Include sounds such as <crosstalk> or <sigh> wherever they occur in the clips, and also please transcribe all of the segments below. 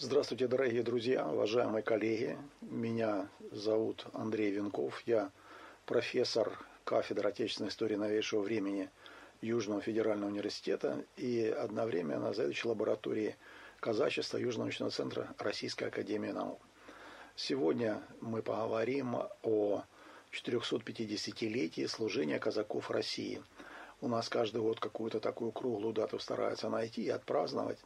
Здравствуйте, дорогие друзья, уважаемые коллеги. Меня зовут Андрей Венков. Я профессор кафедры отечественной истории новейшего времени Южного федерального университета и одновременно заведующий лаборатории казачества Южного научного центра Российской академии наук. Сегодня мы поговорим о 450-летии служения казаков России. У нас каждый год какую-то такую круглую дату стараются найти и отпраздновать.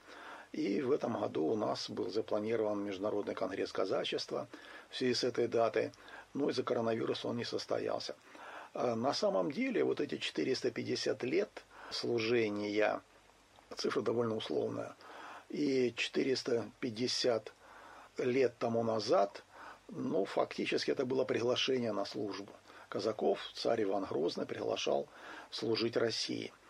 И в этом году у нас был запланирован Международный конгресс казачества в связи с этой датой, но из-за коронавируса он не состоялся. А на самом деле вот эти 450 лет служения, цифра довольно условная, и 450 лет тому назад, ну, фактически это было приглашение на службу. Казаков царь Иван Грозный приглашал служить России –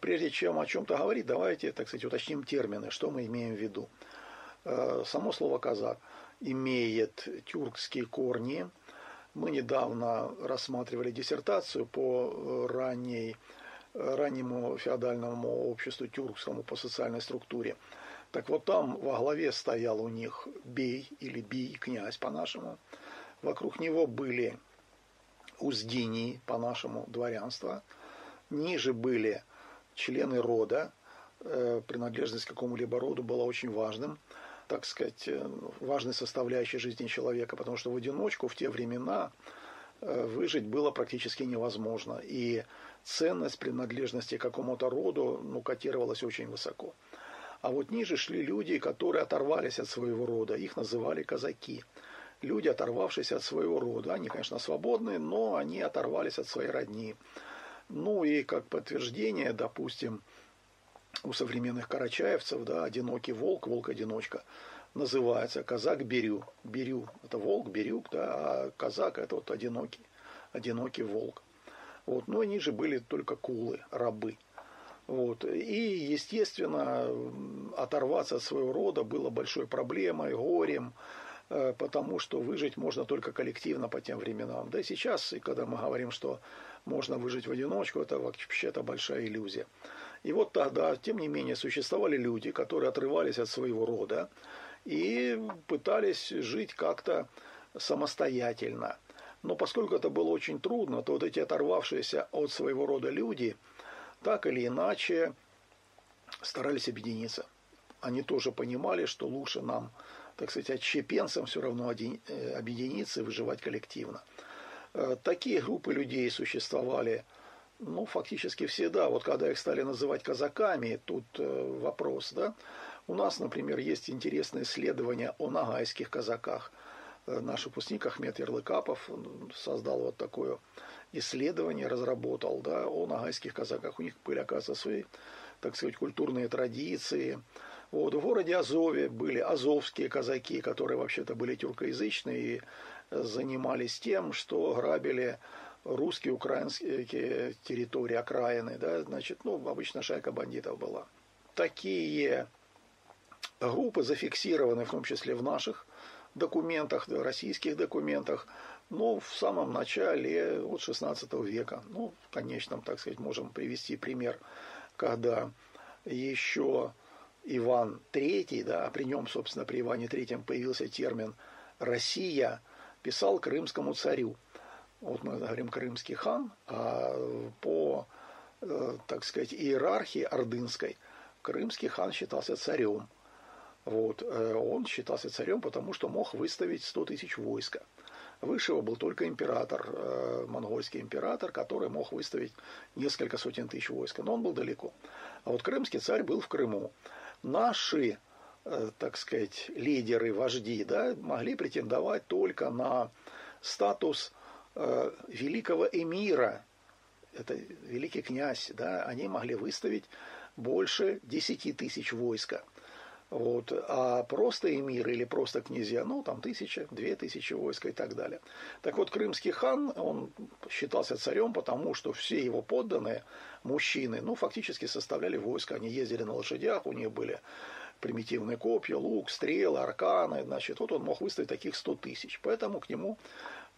Прежде чем о чем-то говорить, давайте, так сказать, уточним термины, что мы имеем в виду. Э, само слово «казак» имеет тюркские корни. Мы недавно рассматривали диссертацию по ранней, раннему феодальному обществу тюркскому по социальной структуре. Так вот там во главе стоял у них бей или бий, князь по-нашему. Вокруг него были уздинии, по-нашему, дворянство. Ниже были члены рода, э, принадлежность к какому-либо роду была очень важным, так сказать, э, важной составляющей жизни человека, потому что в одиночку в те времена э, выжить было практически невозможно. И ценность принадлежности к какому-то роду ну, котировалась очень высоко. А вот ниже шли люди, которые оторвались от своего рода, их называли казаки. Люди, оторвавшиеся от своего рода. Они, конечно, свободные, но они оторвались от своей родни. Ну и как подтверждение, допустим, у современных карачаевцев, да, одинокий волк, волк-одиночка, называется казак Берю. Берю – это волк, Берюк, да, а казак – это вот одинокий, одинокий волк. Вот, но они же были только кулы, рабы. Вот. И, естественно, оторваться от своего рода было большой проблемой, горем, Э, потому что выжить можно только коллективно по тем временам. Да и сейчас, и когда мы говорим, что можно выжить в одиночку, это вообще-то большая иллюзия. И вот тогда, тем не менее, существовали люди, которые отрывались от своего рода и пытались жить как-то самостоятельно. Но поскольку это было очень трудно, то вот эти оторвавшиеся от своего рода люди так или иначе старались объединиться. Они тоже понимали, что лучше нам так сказать, отщепенцам все равно э, объединиться и выживать коллективно. Э, такие группы людей существовали, ну, фактически всегда. Вот когда их стали называть казаками, тут э, вопрос, да. У нас, например, есть интересное исследование о нагайских казаках. Наш выпускник Ахмед Ярлыкапов создал вот такое исследование, разработал, да, о нагайских казаках. У них были, оказывается, свои, так сказать, культурные традиции, вот, в городе Азове были азовские казаки, которые вообще-то были тюркоязычные и занимались тем, что грабили русские, украинские территории, окраины, да, значит, ну, обычно шайка бандитов была. Такие группы зафиксированы, в том числе в наших документах, российских документах, но в самом начале вот 16 века. Ну, в конечном, так сказать, можем привести пример, когда еще Иван III, да, при нем, собственно, при Иване III появился термин «Россия», писал крымскому царю. Вот мы говорим крымский хан, а по, э, так сказать, иерархии ордынской крымский хан считался царем. Вот. Э, он считался царем, потому что мог выставить 100 тысяч войска. Выше его был только император, э, монгольский император, который мог выставить несколько сотен тысяч войска, но он был далеко. А вот крымский царь был в Крыму наши, так сказать, лидеры, вожди, да, могли претендовать только на статус э, великого эмира, это великий князь, да, они могли выставить больше 10 тысяч войска. Вот. А просто эмир или просто князья, ну, там тысяча, две тысячи войска и так далее. Так вот, крымский хан, он считался царем, потому что все его подданные, мужчины, ну, фактически составляли войско. Они ездили на лошадях, у них были примитивные копья, лук, стрелы, арканы. Значит, вот он мог выставить таких 100 тысяч. Поэтому к нему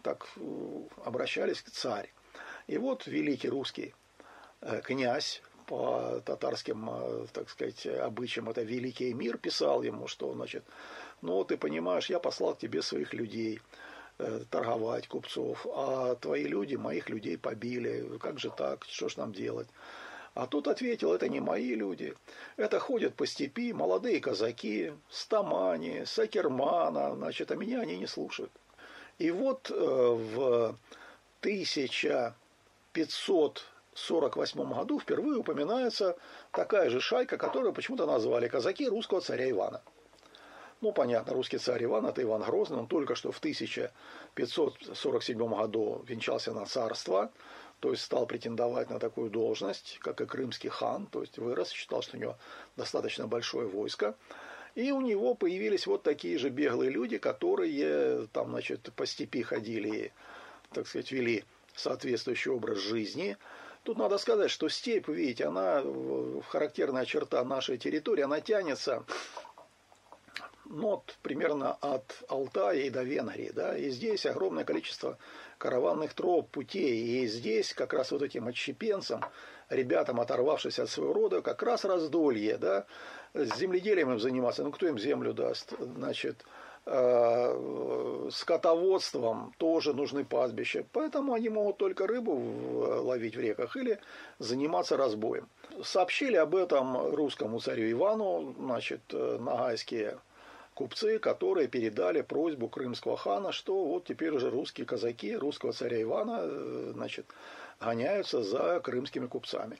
так э, обращались к царь. И вот великий русский э, князь по татарским, э, так сказать, обычаям, это великий мир, писал ему, что, значит, ну, ты понимаешь, я послал к тебе своих людей торговать, купцов, а твои люди моих людей побили, как же так, что ж нам делать? А тут ответил, это не мои люди, это ходят по степи молодые казаки, с Тамани, с Акермана, значит, а меня они не слушают. И вот э, в 1548 году впервые упоминается такая же шайка, которую почему-то назвали казаки русского царя Ивана. Ну, понятно, русский царь Иван – это Иван Грозный, он только что в 1547 году венчался на царство, то есть стал претендовать на такую должность, как и крымский хан, то есть вырос, считал, что у него достаточно большое войско. И у него появились вот такие же беглые люди, которые там, значит, по степи ходили, так сказать, вели соответствующий образ жизни. Тут надо сказать, что степь, видите, она характерная черта нашей территории, она тянется ну, вот, примерно от Алтая и до Венгрии, да, и здесь огромное количество караванных троп, путей. И здесь как раз вот этим отщепенцам, ребятам, оторвавшись от своего рода, как раз раздолье, да, с земледелием им заниматься, ну кто им землю даст, значит, э, скотоводством тоже нужны пастбища, поэтому они могут только рыбу ловить в реках или заниматься разбоем. Сообщили об этом русскому царю Ивану, значит, э, нагайские купцы, которые передали просьбу крымского хана, что вот теперь уже русские казаки русского царя Ивана э, значит, гоняются за крымскими купцами.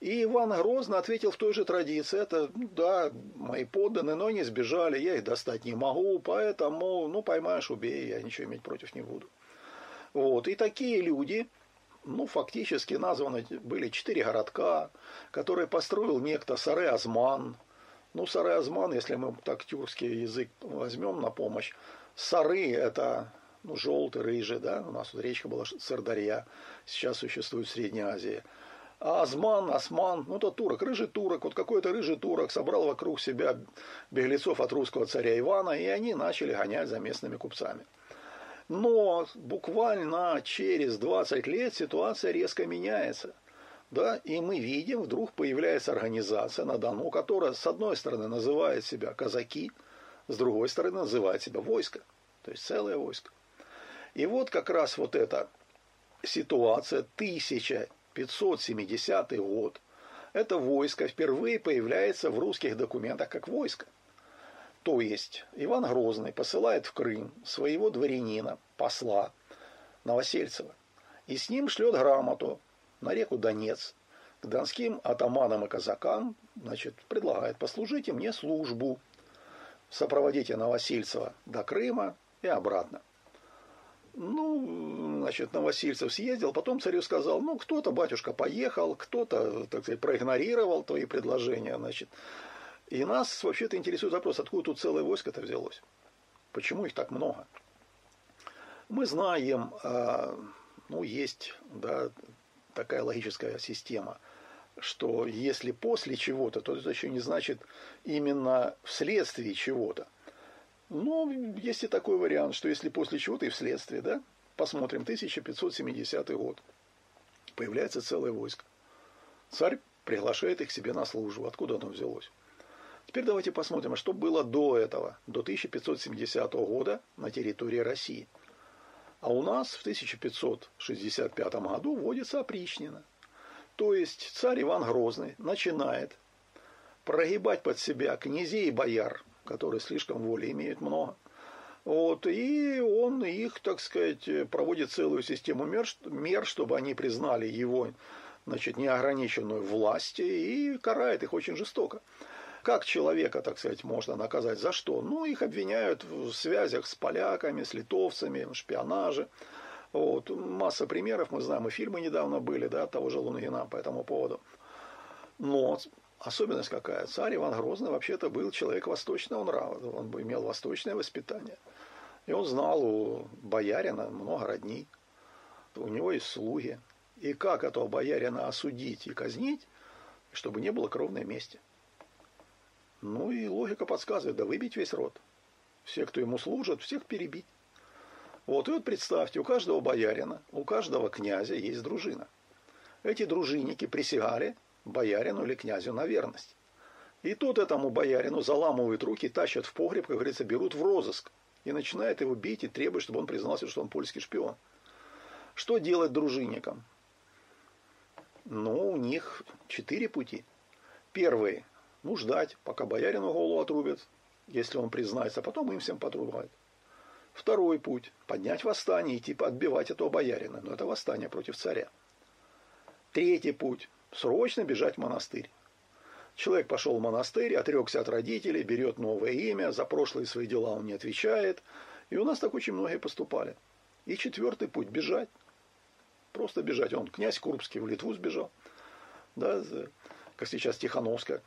И Иван Грозно ответил в той же традиции, это, да, мои подданные, но они сбежали, я их достать не могу, поэтому, ну, поймаешь, убей, я ничего иметь против не буду. Вот, и такие люди, ну, фактически названы были четыре городка, которые построил некто Саре Азман, ну, сары азман, если мы так тюркский язык возьмем на помощь, сары – это ну, желтый, рыжий, да, у нас вот речка была Сардарья, сейчас существует в Средней Азии. А Азман, Осман, ну это турок, рыжий турок, вот какой-то рыжий турок собрал вокруг себя беглецов от русского царя Ивана, и они начали гонять за местными купцами. Но буквально через 20 лет ситуация резко меняется – да, и мы видим, вдруг появляется организация на Дону, которая, с одной стороны, называет себя казаки, с другой стороны, называет себя войско, то есть целое войско. И вот как раз вот эта ситуация, 1570 год, это войско впервые появляется в русских документах как войско. То есть Иван Грозный посылает в Крым своего дворянина, посла Новосельцева, и с ним шлет грамоту на реку Донец к донским атаманам и казакам, значит, предлагает послужите мне службу, сопроводите Новосильцева до Крыма и обратно. Ну, значит, Новосильцев съездил, потом царю сказал, ну, кто-то, батюшка, поехал, кто-то, так сказать, проигнорировал твои предложения, значит. И нас вообще-то интересует вопрос, откуда тут целое войско-то взялось? Почему их так много? Мы знаем, а, ну, есть, да, такая логическая система, что если после чего-то, то это еще не значит именно вследствие чего-то. Ну, есть и такой вариант, что если после чего-то и вследствие, да, посмотрим, 1570 год, появляется целое войско. Царь приглашает их к себе на службу. Откуда оно взялось? Теперь давайте посмотрим, а что было до этого, до 1570 года на территории России – а у нас в 1565 году вводится опричнина. То есть царь Иван Грозный начинает прогибать под себя князей и бояр, которые слишком воли имеют много. Вот, и он их, так сказать, проводит целую систему мер, мер, чтобы они признали его значит, неограниченную власть и карает их очень жестоко. Как человека, так сказать, можно наказать? За что? Ну, их обвиняют в связях с поляками, с литовцами, шпионаже. Вот. Масса примеров, мы знаем, и фильмы недавно были, да, того же Лунгина по этому поводу. Но особенность какая? Царь Иван Грозный вообще-то был человек восточного нрава, он имел восточное воспитание. И он знал у боярина много родней, у него есть слуги. И как этого боярина осудить и казнить, чтобы не было кровной мести – ну и логика подсказывает, да выбить весь род. Все, кто ему служат, всех перебить. Вот, и вот представьте, у каждого боярина, у каждого князя есть дружина. Эти дружинники присягали боярину или князю на верность. И тут этому боярину заламывают руки, тащат в погреб, как говорится, берут в розыск. И начинают его бить и требуют, чтобы он признался, что он польский шпион. Что делать дружинникам? Ну, у них четыре пути. Первый – ну, ждать, пока боярину голову отрубят, если он признается, а потом им всем подрубают. Второй путь – поднять восстание и типа отбивать этого боярина, но это восстание против царя. Третий путь – срочно бежать в монастырь. Человек пошел в монастырь, отрекся от родителей, берет новое имя, за прошлые свои дела он не отвечает. И у нас так очень многие поступали. И четвертый путь – бежать. Просто бежать. Он, князь Курбский, в Литву сбежал. Да, как сейчас Тихановская.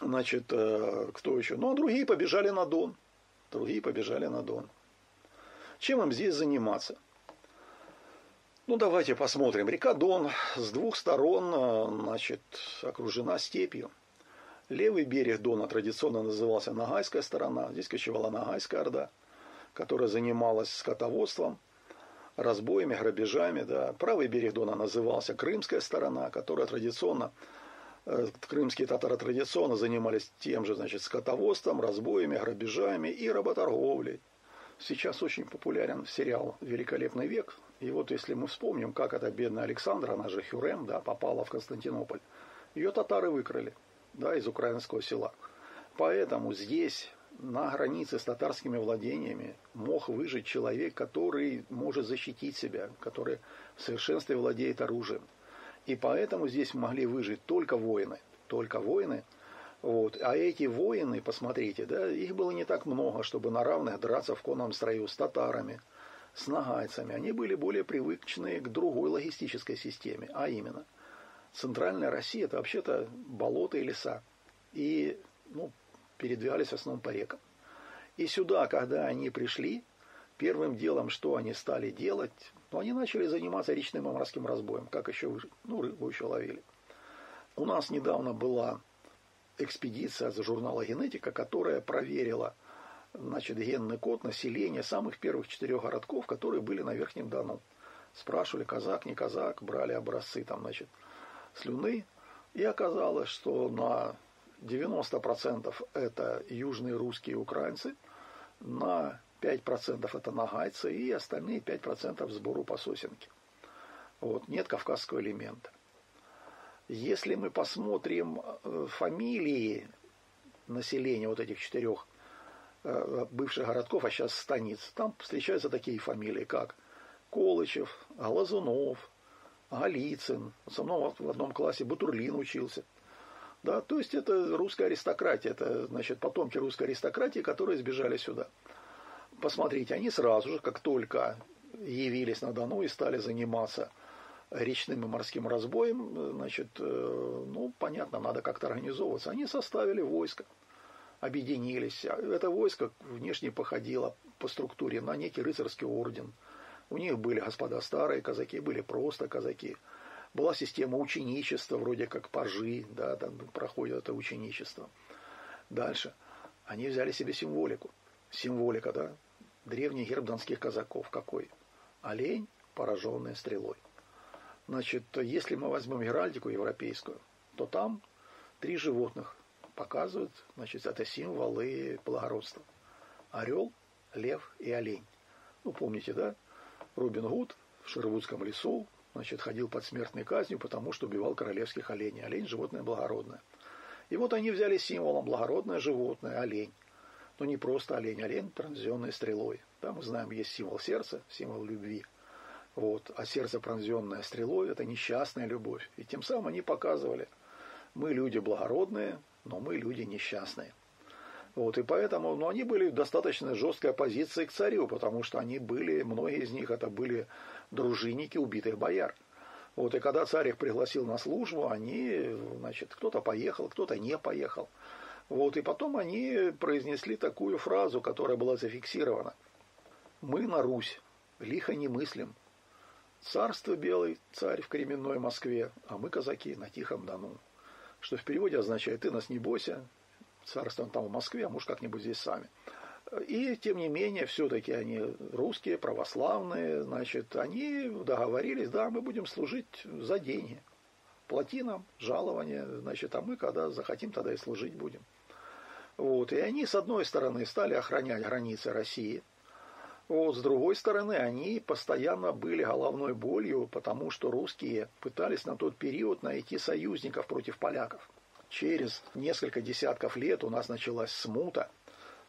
Значит, э, кто еще? Ну, а другие побежали на Дон. Другие побежали на Дон. Чем им здесь заниматься? Ну, давайте посмотрим. Река Дон с двух сторон, э, значит, окружена степью. Левый берег Дона традиционно назывался Нагайская сторона. Здесь кочевала Нагайская Орда, которая занималась скотоводством, разбоями, грабежами. Да. Правый берег Дона назывался Крымская сторона, которая традиционно, крымские татары традиционно занимались тем же, значит, скотоводством, разбоями, грабежами и работорговлей. Сейчас очень популярен сериал «Великолепный век», и вот если мы вспомним, как эта бедная Александра, она же Хюрем, да, попала в Константинополь, ее татары выкрали, да, из украинского села. Поэтому здесь, на границе с татарскими владениями, мог выжить человек, который может защитить себя, который в совершенстве владеет оружием. И поэтому здесь могли выжить только воины, только воины. Вот. А эти воины, посмотрите, да, их было не так много, чтобы на равных драться в конном строю с татарами – с нагайцами, они были более привычны к другой логистической системе, а именно Центральная Россия – это вообще-то болото и леса. И ну, передвигались в основном по рекам. И сюда, когда они пришли, первым делом, что они стали делать, ну, они начали заниматься речным и морским разбоем, как еще выжить. Ну, рыбу еще ловили. У нас недавно была экспедиция за журнала «Генетика», которая проверила – значит, генный код населения самых первых четырех городков, которые были на Верхнем Дону. Спрашивали, казак, не казак, брали образцы там, значит, слюны. И оказалось, что на 90% это южные русские украинцы, на 5% это нагайцы и остальные 5% сбору по сосенке. Вот, нет кавказского элемента. Если мы посмотрим э, фамилии населения вот этих четырех Э, бывших городков, а сейчас станиц. Там встречаются такие фамилии, как Колычев, Глазунов, Голицын. Со мной в одном классе Бутурлин учился. Да, то есть это русская аристократия, это значит потомки русской аристократии, которые сбежали сюда. Посмотрите, они сразу же, как только явились на Дону и стали заниматься речным и морским разбоем, значит, э, ну, понятно, надо как-то организовываться. Они составили войско объединились. Это войско внешне походило по структуре на некий рыцарский орден. У них были господа старые казаки, были просто казаки. Была система ученичества, вроде как пажи, да, там проходит это ученичество. Дальше. Они взяли себе символику. Символика, да, древний герб донских казаков какой? Олень, пораженный стрелой. Значит, если мы возьмем геральдику европейскую, то там три животных показывают, значит, это символы благородства. Орел, лев и олень. Ну, помните, да? Робин Гуд в Шервудском лесу, значит, ходил под смертной казнью, потому что убивал королевских оленей. Олень – животное благородное. И вот они взяли символом благородное животное – олень. Но не просто олень, олень, пронзенный стрелой. Да, мы знаем, есть символ сердца, символ любви. Вот. А сердце, пронзенное стрелой, это несчастная любовь. И тем самым они показывали, мы люди благородные, но мы люди несчастные. Вот, и поэтому ну, они были в достаточно жесткой оппозиции к царю, потому что они были, многие из них это были дружинники убитых бояр. Вот, и когда царь их пригласил на службу, они, значит, кто-то поехал, кто-то не поехал. Вот, и потом они произнесли такую фразу, которая была зафиксирована. «Мы на Русь, лихо не мыслим. Царство белый, царь в кременной Москве, а мы казаки на Тихом Дону» что в переводе означает «ты нас не бойся», царство там в Москве, а может как-нибудь здесь сами. И, тем не менее, все-таки они русские, православные, значит, они договорились, да, мы будем служить за деньги. плати нам жалование, значит, а мы когда захотим, тогда и служить будем. Вот. И они, с одной стороны, стали охранять границы России, вот, с другой стороны, они постоянно были головной болью, потому что русские пытались на тот период найти союзников против поляков. Через несколько десятков лет у нас началась смута.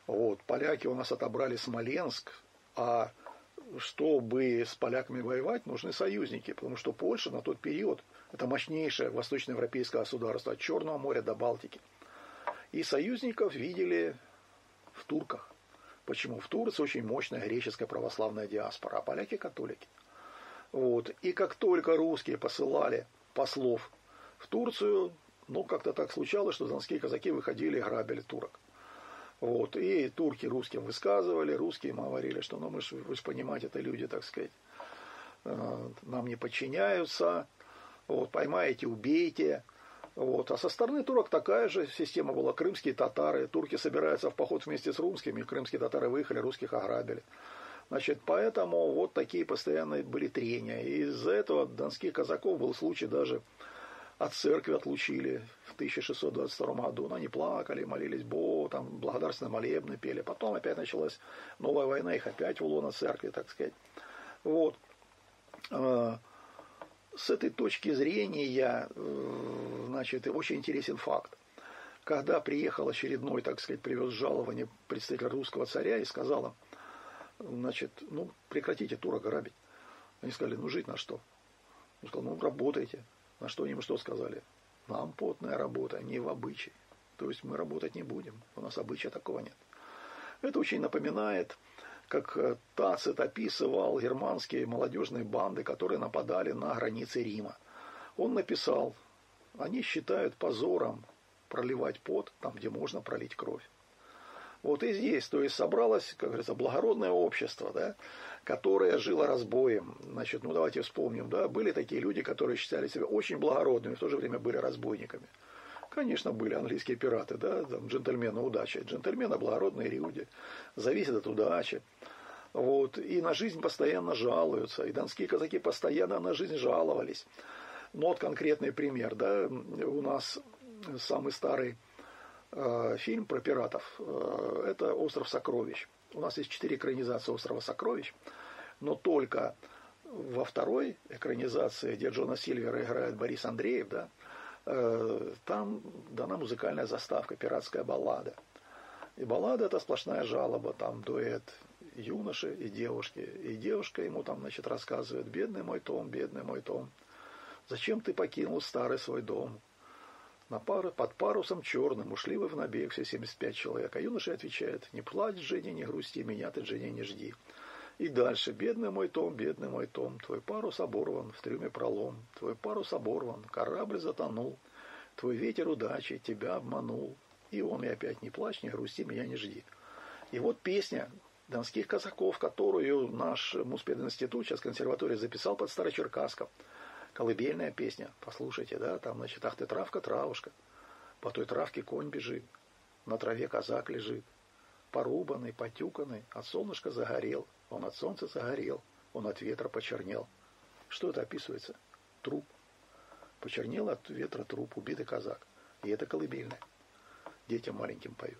Вот, поляки у нас отобрали Смоленск, а чтобы с поляками воевать, нужны союзники, потому что Польша на тот период – это мощнейшее восточноевропейское государство от Черного моря до Балтики. И союзников видели в турках. Почему? В Турции очень мощная греческая православная диаспора, а поляки – католики. Вот. И как только русские посылали послов в Турцию, ну, как-то так случалось, что донские казаки выходили и грабили турок. Вот. И турки русским высказывали, русские им говорили, что ну мы же, вы же понимаете, это люди, так сказать, э, нам не подчиняются, вот, поймаете, убейте. Вот. А со стороны турок такая же система была. Крымские татары. Турки собираются в поход вместе с русскими. Крымские татары выехали, русских ограбили. Значит, поэтому вот такие постоянные были трения. И из-за этого донских казаков был случай даже от церкви отлучили в 1622 году. Но они плакали, молились Богу, там благодарственные молебны пели. Потом опять началась новая война, их опять в лоно церкви, так сказать. Вот. С этой точки зрения, э, значит, очень интересен факт. Когда приехал очередной, так сказать, привез жалование представитель русского царя и сказал им, значит, ну, прекратите тура грабить. Они сказали, ну, жить на что? Он сказал, ну, работайте. На что они ему что сказали? Нам потная работа, не в обычае. То есть мы работать не будем. У нас обычая такого нет. Это очень напоминает как э, Тацит описывал германские молодежные банды, которые нападали на границы Рима. Он написал, они считают позором проливать пот там, где можно пролить кровь. Вот и здесь, то есть собралось, как говорится, благородное общество, да, которое жило разбоем. Значит, ну давайте вспомним, да, были такие люди, которые считали себя очень благородными, в то же время были разбойниками. Конечно, были английские пираты, да, там, джентльмены удачи. Джентльмены благородные люди, зависят от удачи. Вот, и на жизнь постоянно жалуются. И донские казаки постоянно на жизнь жаловались. Ну, вот конкретный пример, да, у нас самый старый э, фильм про пиратов, э, это «Остров сокровищ». У нас есть четыре экранизации «Острова сокровищ», но только во второй экранизации, где Джона Сильвера играет Борис Андреев, да, там дана музыкальная заставка, пиратская баллада. И баллада это сплошная жалоба, там дуэт юноши и девушки. И девушка ему там, значит, рассказывает, бедный мой Том, бедный мой Том, зачем ты покинул старый свой дом? На пару, под парусом черным ушли вы в набег все 75 человек. А юноша отвечает, не плачь, Женя, не грусти, меня ты, Женя, не жди. И дальше, бедный мой Том, бедный мой Том, твой парус оборван, в трюме пролом, твой парус оборван, корабль затонул, твой ветер удачи тебя обманул. И он и опять не плачь, не грусти, меня не жди. И вот песня донских казаков, которую наш Муспединститут, сейчас консерватория, записал под Старочеркасском. Колыбельная песня, послушайте, да, там, значит, ах ты травка, травушка, по той травке конь бежит, на траве казак лежит, порубанный, потюканный, от солнышка загорел, он от солнца загорел, он от ветра почернел. Что это описывается? Труп. Почернел от ветра труп, убитый казак. И это колыбельное. Детям маленьким поют.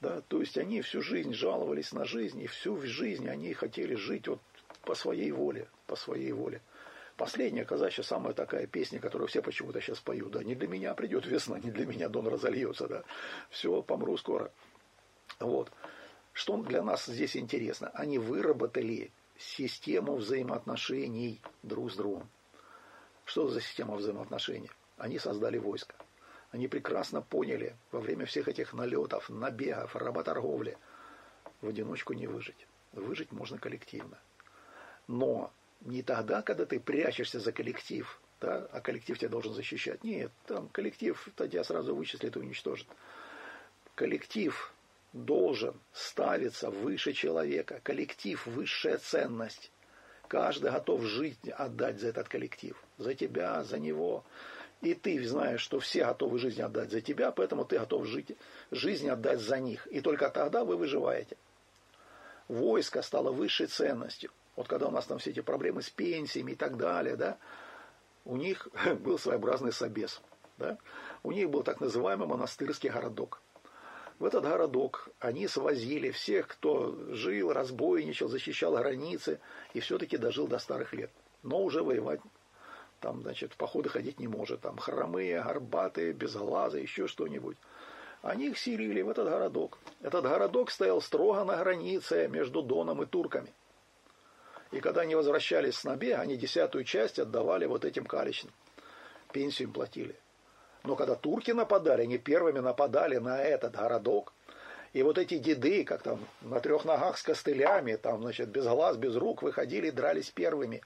Да, то есть они всю жизнь жаловались на жизнь, и всю жизнь они хотели жить вот по своей воле, по своей воле. Последняя казачья самая такая песня, которую все почему-то сейчас поют, да, не для меня придет весна, не для меня дон разольется, да, все, помру скоро. Вот. Что для нас здесь интересно? Они выработали систему взаимоотношений друг с другом. Что за система взаимоотношений? Они создали войско. Они прекрасно поняли во время всех этих налетов, набегов, работорговли, в одиночку не выжить. Выжить можно коллективно. Но не тогда, когда ты прячешься за коллектив, да, а коллектив тебя должен защищать. Нет, там коллектив тебя сразу вычислит и уничтожит. Коллектив должен ставиться выше человека. Коллектив – высшая ценность. Каждый готов жизнь отдать за этот коллектив. За тебя, за него. И ты знаешь, что все готовы жизнь отдать за тебя, поэтому ты готов жить, жизнь отдать за них. И только тогда вы выживаете. Войско стало высшей ценностью. Вот когда у нас там все эти проблемы с пенсиями и так далее, да, у них <laughs> был своеобразный собес. Да? У них был так называемый монастырский городок. В этот городок они свозили всех, кто жил, разбойничал, защищал границы и все-таки дожил до старых лет. Но уже воевать там, значит, в походы ходить не может. Там хромые, горбатые, без глаза, еще что-нибудь. Они их селили в этот городок. Этот городок стоял строго на границе между Доном и турками. И когда они возвращались с набега, они десятую часть отдавали вот этим каличным. Пенсию им платили. Но когда турки нападали, они первыми нападали на этот городок. И вот эти деды, как там на трех ногах с костылями, там, значит, без глаз, без рук, выходили и дрались первыми.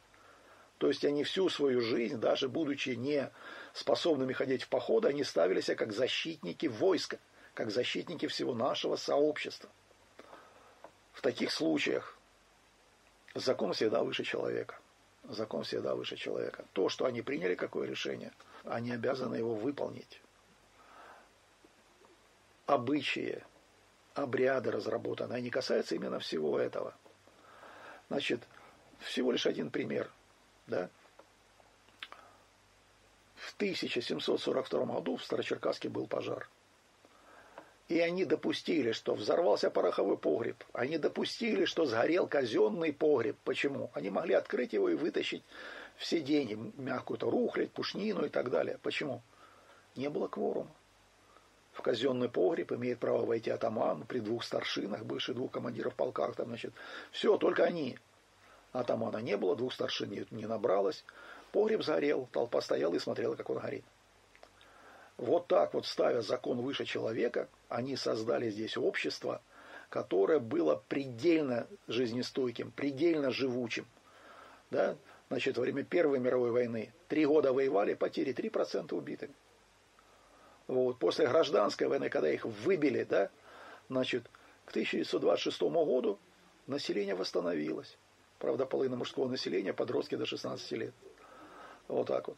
То есть они всю свою жизнь, даже будучи не способными ходить в походы, они ставили себя как защитники войска, как защитники всего нашего сообщества. В таких случаях закон всегда выше человека. Закон всегда выше человека. То, что они приняли какое решение, они обязаны его выполнить. Обычаи, обряды разработаны, они касаются именно всего этого. Значит, всего лишь один пример. Да? В 1742 году в Старочеркасске был пожар. И они допустили, что взорвался пороховой погреб. Они допустили, что сгорел казенный погреб. Почему? Они могли открыть его и вытащить все деньги, мягкую-то рухлядь, пушнину и так далее. Почему? Не было кворума. В казенный погреб имеет право войти атаман при двух старшинах, бывших двух командиров полках. Там, значит, все, только они. Атамана не было, двух старшин не набралось. Погреб сгорел, толпа стояла и смотрела, как он горит. Вот так вот, ставя закон выше человека, они создали здесь общество, которое было предельно жизнестойким, предельно живучим. Да? Значит, во время Первой мировой войны три года воевали, потери 3% убитыми. Вот. После гражданской войны, когда их выбили, да, значит, к 1926 году население восстановилось. Правда, половина мужского населения, подростки до 16 лет. Вот так вот.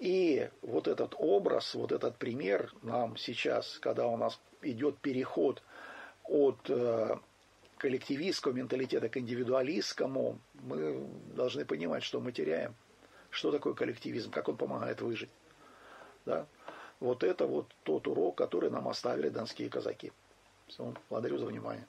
И вот этот образ, вот этот пример нам сейчас, когда у нас идет переход от э, коллективистского менталитета к индивидуалистскому, мы должны понимать, что мы теряем. Что такое коллективизм, как он помогает выжить. Да? Вот это вот тот урок, который нам оставили донские казаки. Все, благодарю за внимание.